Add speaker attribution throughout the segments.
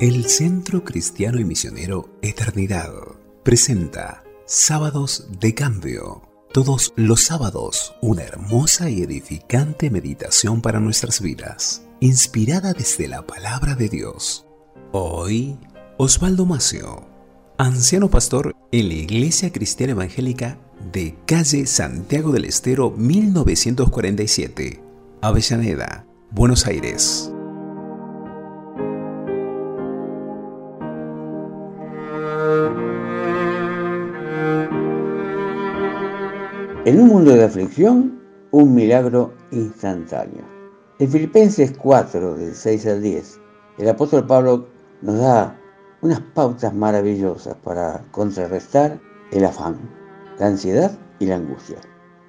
Speaker 1: El Centro Cristiano y Misionero Eternidad presenta Sábados de Cambio. Todos los sábados, una hermosa y edificante meditación para nuestras vidas, inspirada desde la palabra de Dios. Hoy, Osvaldo Macio, anciano pastor en la Iglesia Cristiana Evangélica de calle Santiago del Estero 1947, Avellaneda, Buenos Aires.
Speaker 2: En un mundo de aflicción, un milagro instantáneo. En Filipenses 4, del 6 al 10, el apóstol Pablo nos da unas pautas maravillosas para contrarrestar el afán, la ansiedad y la angustia.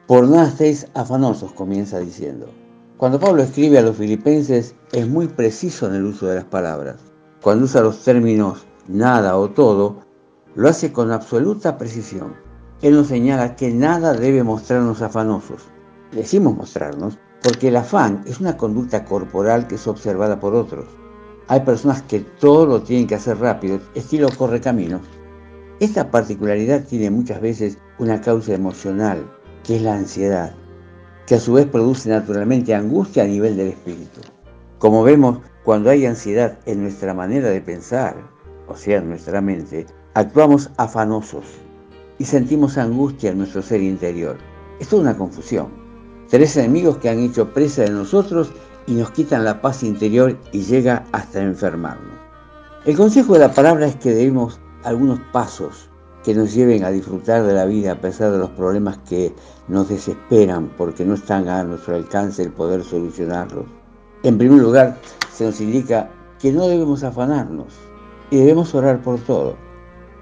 Speaker 2: Por nada estéis afanosos, comienza diciendo. Cuando Pablo escribe a los filipenses es muy preciso en el uso de las palabras. Cuando usa los términos nada o todo, lo hace con absoluta precisión. Él nos señala que nada debe mostrarnos afanosos. Decimos mostrarnos porque el afán es una conducta corporal que es observada por otros. Hay personas que todo lo tienen que hacer rápido, estilo corre caminos. Esta particularidad tiene muchas veces una causa emocional, que es la ansiedad, que a su vez produce naturalmente angustia a nivel del espíritu. Como vemos, cuando hay ansiedad en nuestra manera de pensar, o sea, en nuestra mente, actuamos afanosos y sentimos angustia en nuestro ser interior. Es una confusión. Tres enemigos que han hecho presa de nosotros y nos quitan la paz interior y llega hasta enfermarnos. El consejo de la palabra es que debemos algunos pasos que nos lleven a disfrutar de la vida a pesar de los problemas que nos desesperan porque no están a nuestro alcance el poder solucionarlos. En primer lugar, se nos indica que no debemos afanarnos y debemos orar por todo,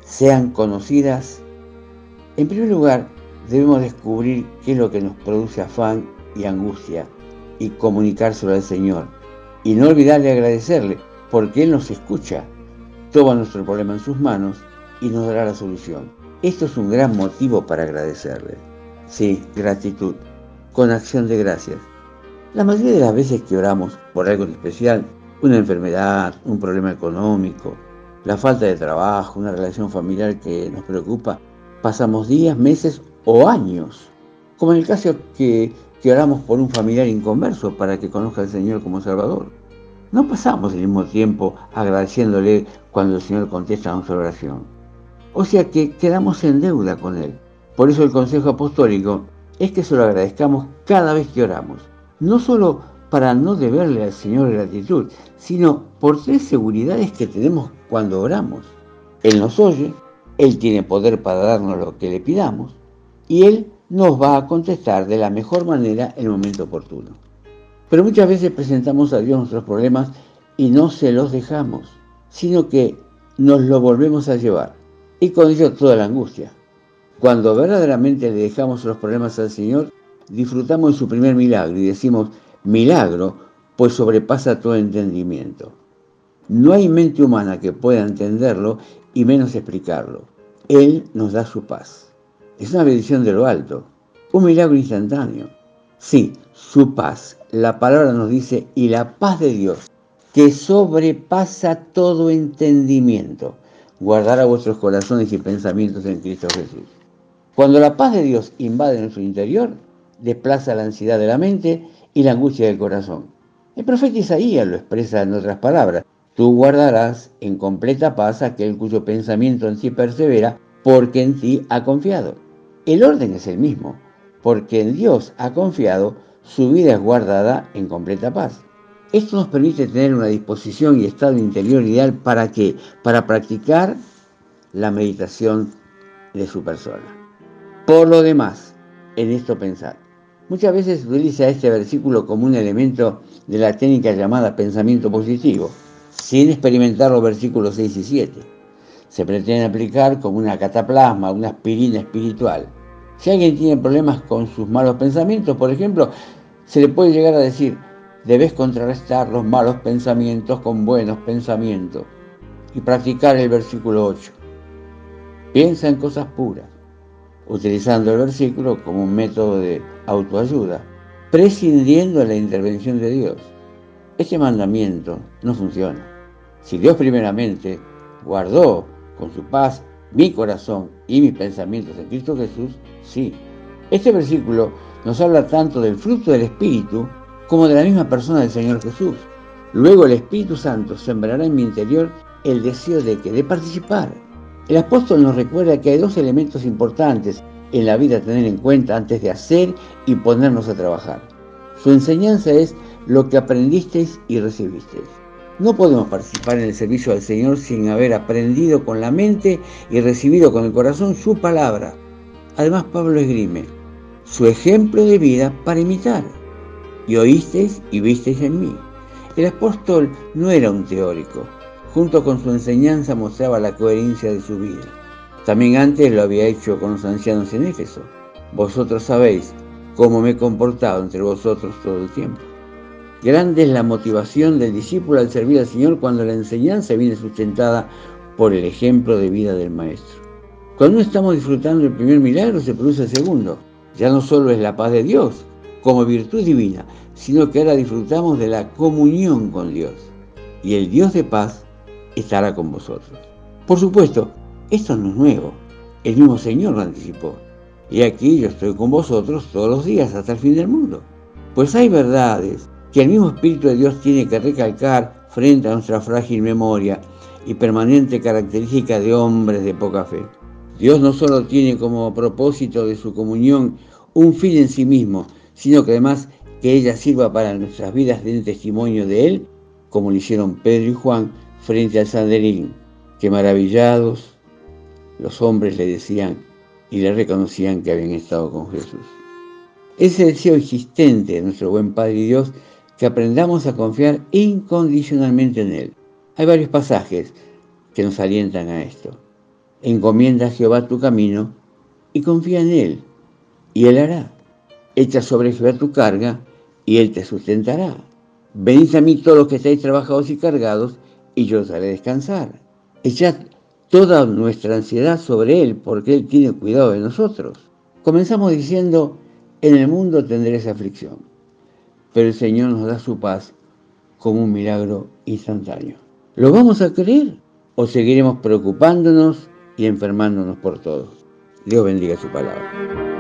Speaker 2: sean conocidas en primer lugar, debemos descubrir qué es lo que nos produce afán y angustia y comunicárselo al Señor. Y no olvidarle agradecerle, porque Él nos escucha, toma nuestro problema en sus manos y nos dará la solución. Esto es un gran motivo para agradecerle. Sí, gratitud, con acción de gracias. La mayoría de las veces que oramos por algo especial, una enfermedad, un problema económico, la falta de trabajo, una relación familiar que nos preocupa, pasamos días, meses o años, como en el caso que, que oramos por un familiar inconverso para que conozca al Señor como Salvador. No pasamos el mismo tiempo agradeciéndole cuando el Señor contesta nuestra oración. O sea que quedamos en deuda con Él. Por eso el consejo apostólico es que se lo agradezcamos cada vez que oramos. No solo para no deberle al Señor gratitud, sino por tres seguridades que tenemos cuando oramos. Él nos oye, él tiene poder para darnos lo que le pidamos y Él nos va a contestar de la mejor manera en el momento oportuno. Pero muchas veces presentamos a Dios nuestros problemas y no se los dejamos, sino que nos lo volvemos a llevar. Y con ello toda la angustia. Cuando verdaderamente le dejamos los problemas al Señor, disfrutamos de su primer milagro y decimos, milagro, pues sobrepasa todo entendimiento. No hay mente humana que pueda entenderlo y menos explicarlo. Él nos da su paz. Es una bendición de lo alto, un milagro instantáneo. Sí, su paz. La palabra nos dice, y la paz de Dios, que sobrepasa todo entendimiento, guardará vuestros corazones y pensamientos en Cristo Jesús. Cuando la paz de Dios invade nuestro interior, desplaza la ansiedad de la mente y la angustia del corazón. El profeta Isaías lo expresa en otras palabras. Tú guardarás en completa paz aquel cuyo pensamiento en sí persevera, porque en ti ha confiado. El orden es el mismo, porque en Dios ha confiado, su vida es guardada en completa paz. Esto nos permite tener una disposición y estado interior ideal para qué? Para practicar la meditación de su persona. Por lo demás, en esto pensar. Muchas veces se utiliza este versículo como un elemento de la técnica llamada pensamiento positivo sin experimentar los versículos 6 y 7. Se pretende aplicar como una cataplasma, una aspirina espiritual. Si alguien tiene problemas con sus malos pensamientos, por ejemplo, se le puede llegar a decir, debes contrarrestar los malos pensamientos con buenos pensamientos y practicar el versículo 8. Piensa en cosas puras, utilizando el versículo como un método de autoayuda, prescindiendo de la intervención de Dios. Este mandamiento no funciona. Si Dios primeramente guardó con su paz mi corazón y mis pensamientos en Cristo Jesús, sí. Este versículo nos habla tanto del fruto del Espíritu como de la misma persona del Señor Jesús. Luego el Espíritu Santo sembrará en mi interior el deseo de que de participar. El apóstol nos recuerda que hay dos elementos importantes en la vida a tener en cuenta antes de hacer y ponernos a trabajar. Su enseñanza es lo que aprendisteis y recibisteis. No podemos participar en el servicio al Señor sin haber aprendido con la mente y recibido con el corazón su palabra. Además, Pablo esgrime su ejemplo de vida para imitar. Y oísteis y visteis en mí. El apóstol no era un teórico. Junto con su enseñanza mostraba la coherencia de su vida. También antes lo había hecho con los ancianos en Éfeso. Vosotros sabéis cómo me he comportado entre vosotros todo el tiempo. Grande es la motivación del discípulo al servir al Señor cuando la enseñanza viene sustentada por el ejemplo de vida del Maestro. Cuando estamos disfrutando el primer milagro, se produce el segundo. Ya no solo es la paz de Dios como virtud divina, sino que ahora disfrutamos de la comunión con Dios. Y el Dios de paz estará con vosotros. Por supuesto, esto no es nuevo. El mismo Señor lo anticipó. Y aquí yo estoy con vosotros todos los días hasta el fin del mundo. Pues hay verdades que el mismo Espíritu de Dios tiene que recalcar frente a nuestra frágil memoria y permanente característica de hombres de poca fe. Dios no solo tiene como propósito de su comunión un fin en sí mismo, sino que además que ella sirva para nuestras vidas de un testimonio de Él, como lo hicieron Pedro y Juan frente al Sanderín, que maravillados los hombres le decían y le reconocían que habían estado con Jesús. Ese deseo existente de nuestro buen Padre y Dios que aprendamos a confiar incondicionalmente en Él. Hay varios pasajes que nos alientan a esto. Encomienda a Jehová tu camino y confía en Él, y Él hará. Echa sobre Jehová tu carga, y Él te sustentará. Venid a mí todos los que estáis trabajados y cargados, y yo os haré descansar. Echad toda nuestra ansiedad sobre Él, porque Él tiene cuidado de nosotros. Comenzamos diciendo, en el mundo tendréis aflicción pero el Señor nos da su paz como un milagro instantáneo. ¿Lo vamos a creer o seguiremos preocupándonos y enfermándonos por todos? Dios bendiga su palabra.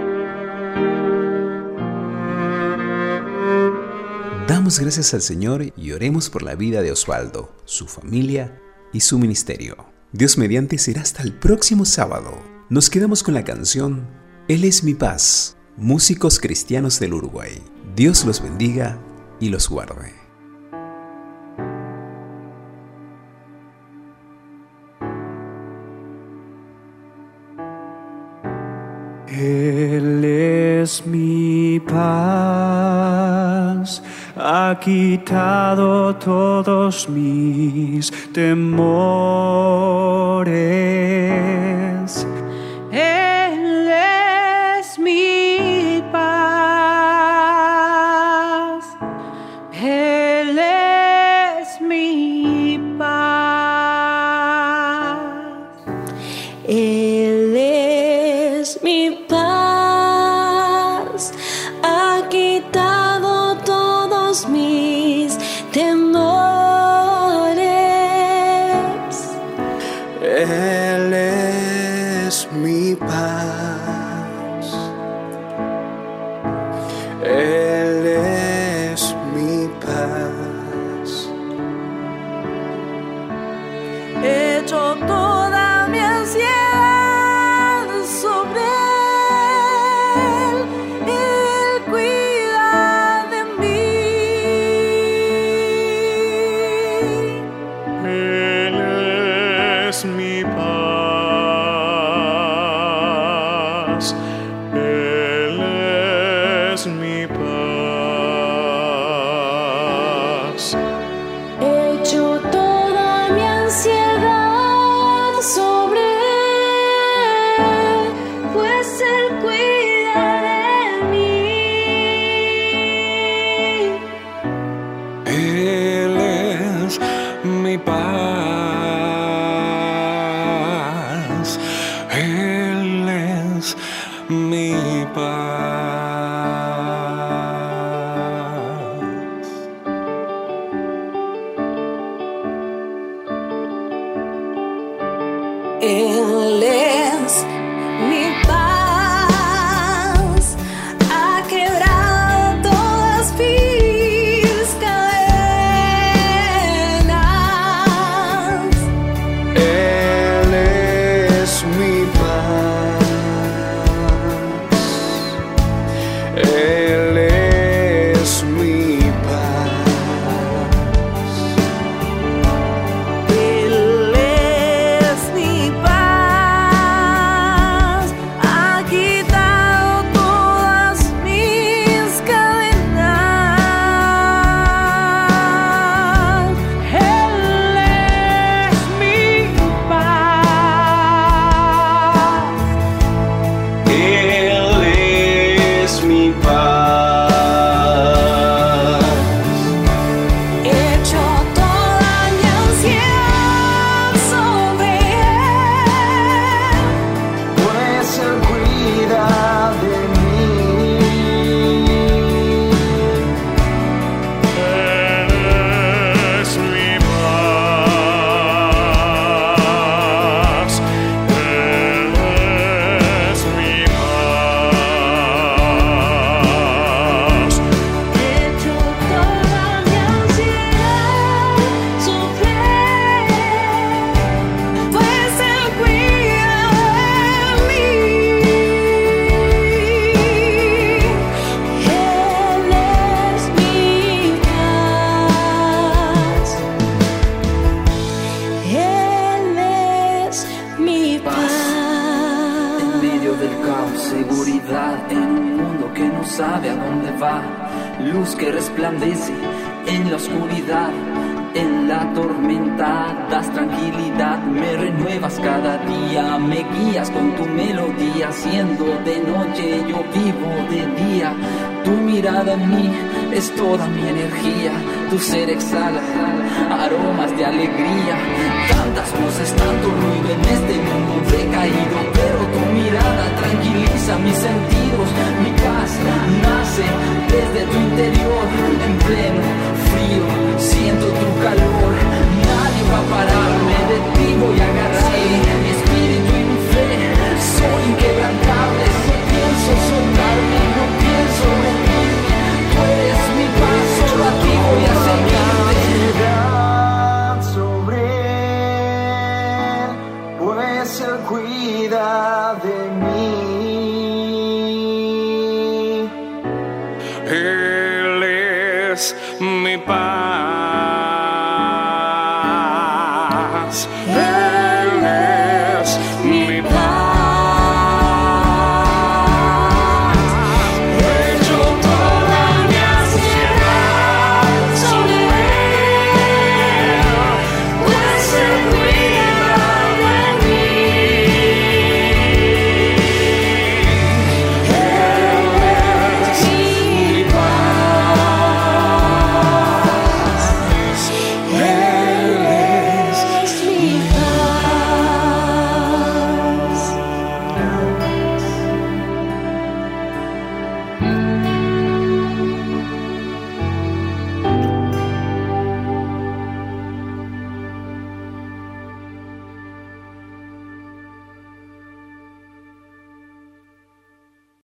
Speaker 1: Damos gracias al Señor y oremos por la vida de Osvaldo, su familia y su ministerio. Dios mediante será hasta el próximo sábado. Nos quedamos con la canción Él es mi paz, músicos cristianos del Uruguay. Dios los bendiga y los guarde.
Speaker 3: Él es mi paz, ha quitado todos mis temores.
Speaker 4: Él es mi paz. Ha quebrado todas mis
Speaker 5: no sabe a dónde va, luz que resplandece en la oscuridad en la tormenta, das tranquilidad, me renuevas cada día, me guías con tu melodía, siendo de noche yo vivo de día, tu mirada en mí es toda mi energía, tu ser exhala aromas de alegría, tantas voces, tanto ruido en este mundo decaído, pero tu mirada tranquiliza mis sentidos, mi paz nace desde tu interior en pleno frío. Siento tu calor, nadie va a pararme. De ti, voy a agarrar. Espíritu
Speaker 6: endless,
Speaker 4: endless.